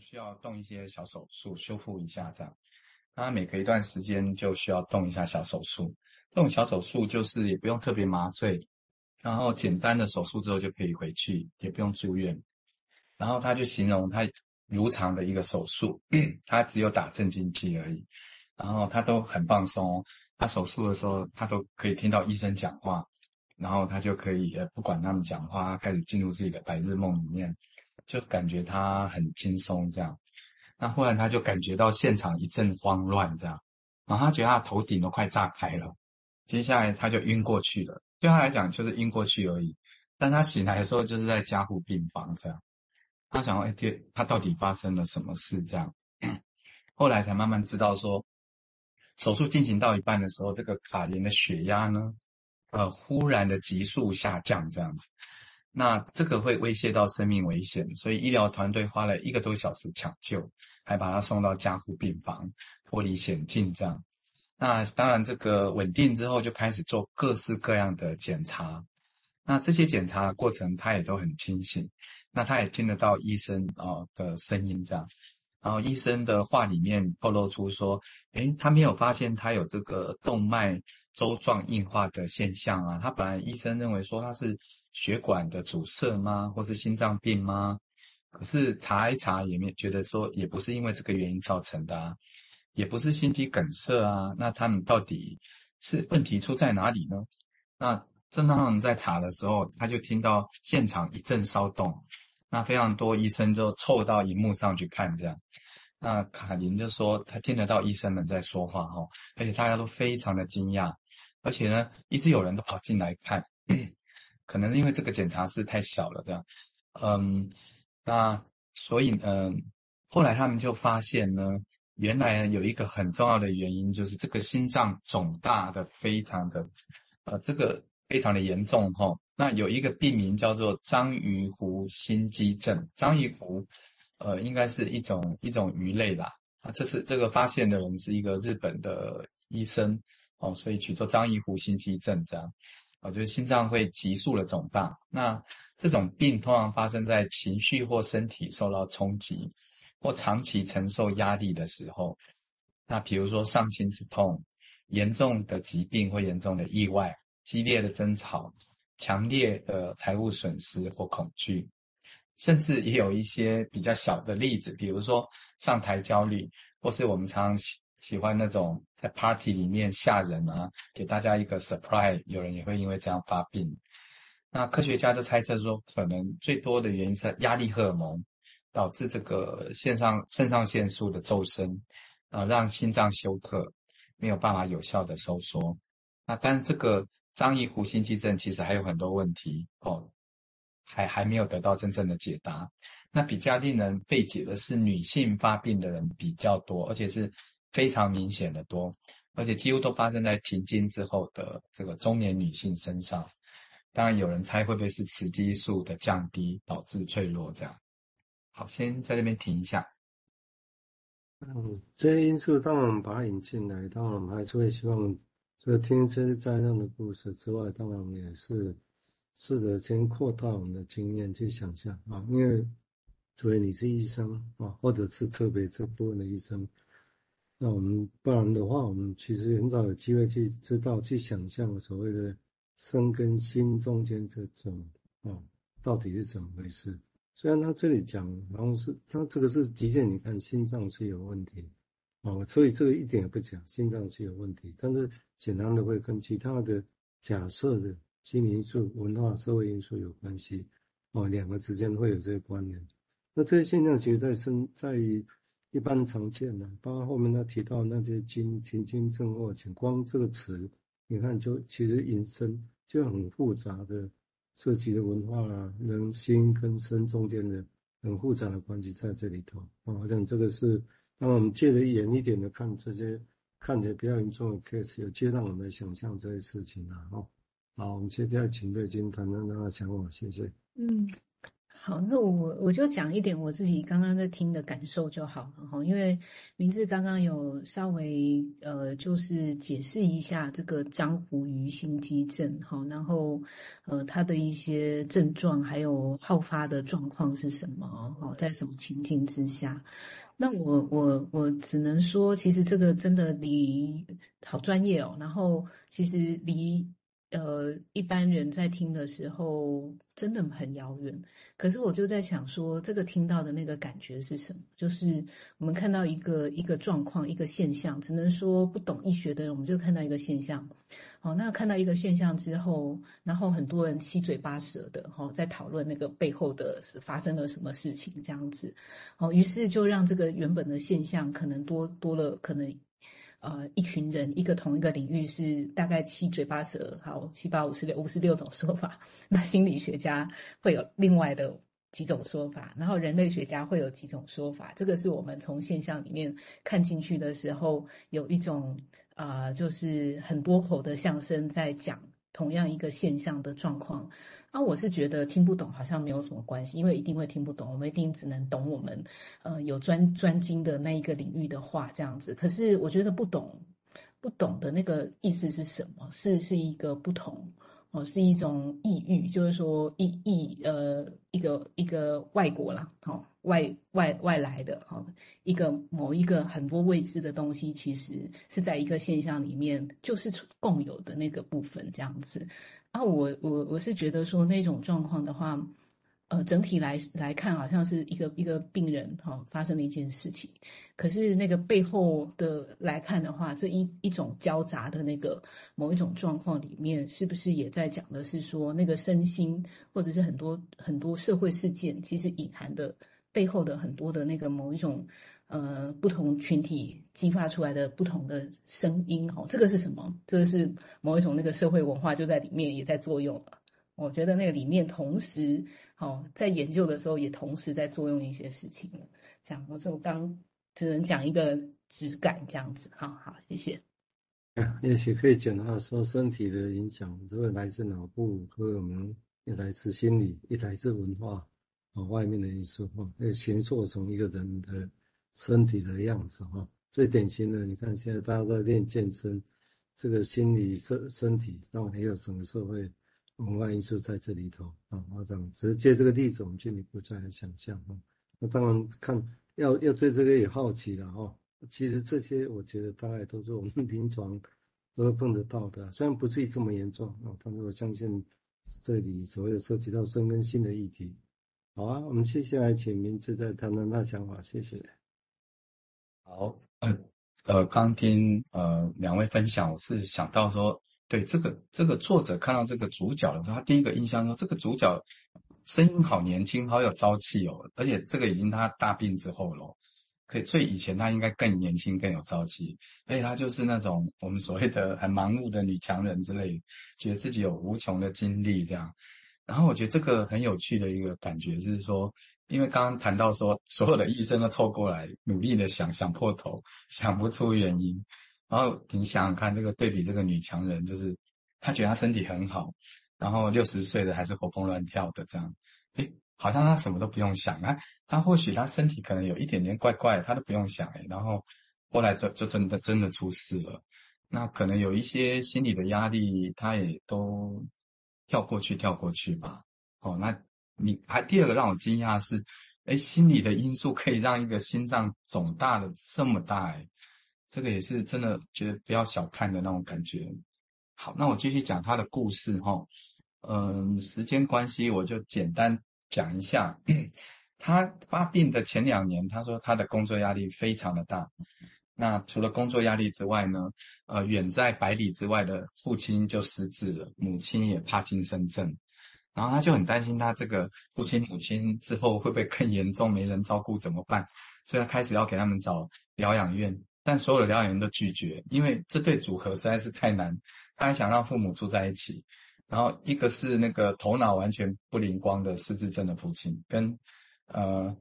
需要动一些小手术修复一下，这样。他每隔一段时间就需要动一下小手术。这种小手术就是也不用特别麻醉，然后简单的手术之后就可以回去，也不用住院。然后他就形容他如常的一个手术，他只有打镇静剂而已，然后他都很放松。他手术的时候，他都可以听到医生讲话，然后他就可以呃不管他们讲话，开始进入自己的白日梦里面。就感觉他很轻松这样，那忽然他就感觉到现场一阵慌乱这样，然后他觉得他头顶都快炸开了，接下来他就晕过去了。对他来讲就是晕过去而已，但他醒来的时候就是在加护病房这样。他想说，哎，他到底发生了什么事这样？后来才慢慢知道说，手术进行到一半的时候，这个卡琳的血压呢，呃，忽然的急速下降这样子。那这个会威胁到生命危险，所以医疗团队花了一个多小时抢救，还把他送到加护病房，脱离险境。这样，那当然这个稳定之后，就开始做各式各样的检查。那这些检查的过程，他也都很清醒。那他也听得到医生啊的声音，这样。然后医生的话里面透露出说，诶，他没有发现他有这个动脉粥状硬化的现象啊。他本来医生认为说他是。血管的阻塞吗？或是心脏病吗？可是查一查也没觉得说，也不是因为这个原因造成的啊，也不是心肌梗塞啊。那他们到底是问题出在哪里呢？那正当他们在查的时候，他就听到现场一阵骚动，那非常多医生就凑到荧幕上去看这样。那卡琳就说，他听得到医生们在说话哈，而且大家都非常的惊讶，而且呢，一直有人都跑进来看。可能因为这个检查室太小了，这样，嗯，那所以嗯，后来他们就发现呢，原来有一个很重要的原因，就是这个心脏肿大的非常的，呃，这个非常的严重哈、那有一个病名叫做章鱼湖心肌症，章鱼湖，呃，应该是一种一种鱼类吧。啊，这是这个发现的人是一个日本的医生哦，所以取作章鱼湖心肌症这样。啊，就是心脏会急速的肿大。那这种病通常发生在情绪或身体受到冲击，或长期承受压力的时候。那比如说上心之痛、严重的疾病或严重的意外、激烈的争吵、强烈的财务损失或恐惧，甚至也有一些比较小的例子，比如说上台焦虑，或是我们常常。喜欢那种在 party 里面吓人啊，给大家一个 surprise，有人也会因为这样发病。那科学家就猜测说，可能最多的原因是压力荷尔蒙导致这个肾上肾上腺素的骤升，啊，让心脏休克，没有办法有效的收缩。那但这个章鱼湖心肌症其实还有很多问题哦，还还没有得到真正的解答。那比较令人费解的是，女性发病的人比较多，而且是。非常明显的多，而且几乎都发生在停经之后的这个中年女性身上。当然，有人猜会不会是雌激素的降低导致脆弱这样。好，先在这边停一下。嗯，这些因素当我们把它引进来，当我们还是会希望，除了听这些灾难的故事之外，当然我们也是试着先扩大我们的经验去想象啊，因为除非你是医生啊，或者是特别这部分的医生。那我们不然的话，我们其实很少有机会去知道、去想象所谓的身跟心中间这种啊，到底是怎么回事？虽然他这里讲，然后是他这个是极限，你看心脏是有问题啊，所以这个一点也不假心脏是有问题，但是简单的会跟其他的假设的心理因素、文化、社会因素有关系哦，两个之间会有这个关联。那这些现象其实在生在。一般常见的，包括后面他提到那些经停经症候群，光这个词，你看就其实引申就很复杂的，涉及的文化啦，人心跟身中间的很复杂的关系在这里头啊。好像这个是，那么我们借着远一点的看这些看起来比较严重的 case，有接让我们来想象这些事情啊。好，我们接下来请瑞金谈谈他的想法，谢谢。嗯。好，那我我就讲一点我自己刚刚在听的感受就好了哈，因为明志刚刚有稍微呃，就是解释一下这个张湖鱼心肌症哈，然后呃，它的一些症状还有好发的状况是什么哈，在什么情境之下？那我我我只能说，其实这个真的离好专业哦，然后其实离。呃，一般人在听的时候真的很遥远。可是我就在想说，这个听到的那个感觉是什么？就是我们看到一个一个状况、一个现象，只能说不懂医学的人，我们就看到一个现象。好，那看到一个现象之后，然后很多人七嘴八舌的哈，在讨论那个背后的是发生了什么事情这样子。好，于是就让这个原本的现象可能多多了可能。呃，一群人，一个同一个领域是大概七嘴八舌，好，七八五十六五十六种说法。那心理学家会有另外的几种说法，然后人类学家会有几种说法。这个是我们从现象里面看进去的时候，有一种啊、就是很多口的相声在讲同样一个现象的状况。啊，我是觉得听不懂好像没有什么关系，因为一定会听不懂，我们一定只能懂我们，呃，有专专精的那一个领域的话这样子。可是我觉得不懂，不懂的那个意思是什么？是是一个不同哦，是一种异域，就是说异异呃一个一个外国啦，哦，外外外来的哈，一个某一个很多未知的东西，其实是在一个现象里面就是共有的那个部分这样子。然后我我我是觉得说那种状况的话，呃，整体来来看，好像是一个一个病人哈、发生了一件事情，可是那个背后的来看的话，这一一种交杂的那个某一种状况里面，是不是也在讲的是说那个身心或者是很多很多社会事件，其实隐含的背后的很多的那个某一种。呃，不同群体激发出来的不同的声音，哦，这个是什么？这个是某一种那个社会文化就在里面也在作用了。我觉得那个里面同时，哦，在研究的时候也同时在作用一些事情。这样，我是我刚只能讲一个质感这样子。好好，谢谢。也许可以简单说，身体的影响，这个来自脑部和我们一来自心理，一来自文化，啊，外面的因素，哦，那形塑成一个人的。身体的样子哈，最典型的，你看现在大家都在练健身，这个心理、身身体，当然还有整个社会文化因素在这里头啊。我讲只是借这个例子，我们进一步再来想象哈。那当然看要要对这个也好奇了哈。其实这些我觉得大概都是我们临床都会碰得到的，虽然不至于这么严重啊，但是我相信这里所谓的涉及到身跟心的议题。好啊，我们接下来请明志再谈谈他想法，谢谢。好，呃，呃，刚听呃两位分享，我是想到说，对这个这个作者看到这个主角的时候，他第一个印象说，这个主角声音好年轻，好有朝气哦，而且这个已经他大病之后了，可以，所以以前他应该更年轻，更有朝气，而且他就是那种我们所谓的很忙碌的女强人之类，觉得自己有无穷的精力这样。然后我觉得这个很有趣的一个感觉是说。因为刚刚谈到说，所有的医生都凑过来，努力的想想破头，想不出原因。然后你想想看，这个对比这个女强人，就是她觉得她身体很好，然后六十岁的还是活蹦乱跳的这样，诶，好像她什么都不用想。她她或许她身体可能有一点点怪怪，她都不用想诶。然后后来就就真的真的出事了。那可能有一些心理的压力，她也都跳过去跳过去吧。哦，那。你还第二个让我惊讶的是，哎，心理的因素可以让一个心脏肿大的这么大，哎，这个也是真的觉得不要小看的那种感觉。好，那我继续讲他的故事哈，嗯，时间关系我就简单讲一下。他发病的前两年，他说他的工作压力非常的大。那除了工作压力之外呢，呃，远在百里之外的父亲就失智了，母亲也帕金森症。然后他就很担心，他这个父亲母亲之后会不会更严重，没人照顾怎么办？所以他开始要给他们找疗养院，但所有的疗养院都拒绝，因为这对组合实在是太难。他还想让父母住在一起，然后一个是那个头脑完全不灵光的失智症的父亲，跟呃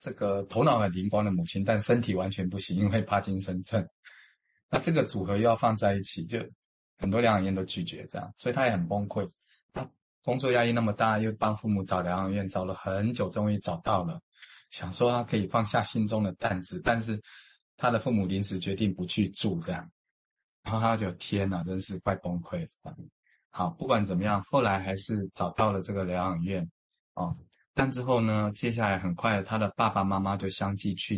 这个头脑很灵光的母亲，但身体完全不行，因为帕金森症。那这个组合又要放在一起，就很多疗养院都拒绝这样，所以他也很崩溃。他工作压力那么大，又帮父母找疗养院，找了很久，终于找到了，想说他可以放下心中的担子，但是他的父母临时决定不去住这样，然后他就天哪，真是快崩溃了。好，不管怎么样，后来还是找到了这个疗养院哦。但之后呢，接下来很快他的爸爸妈妈就相继去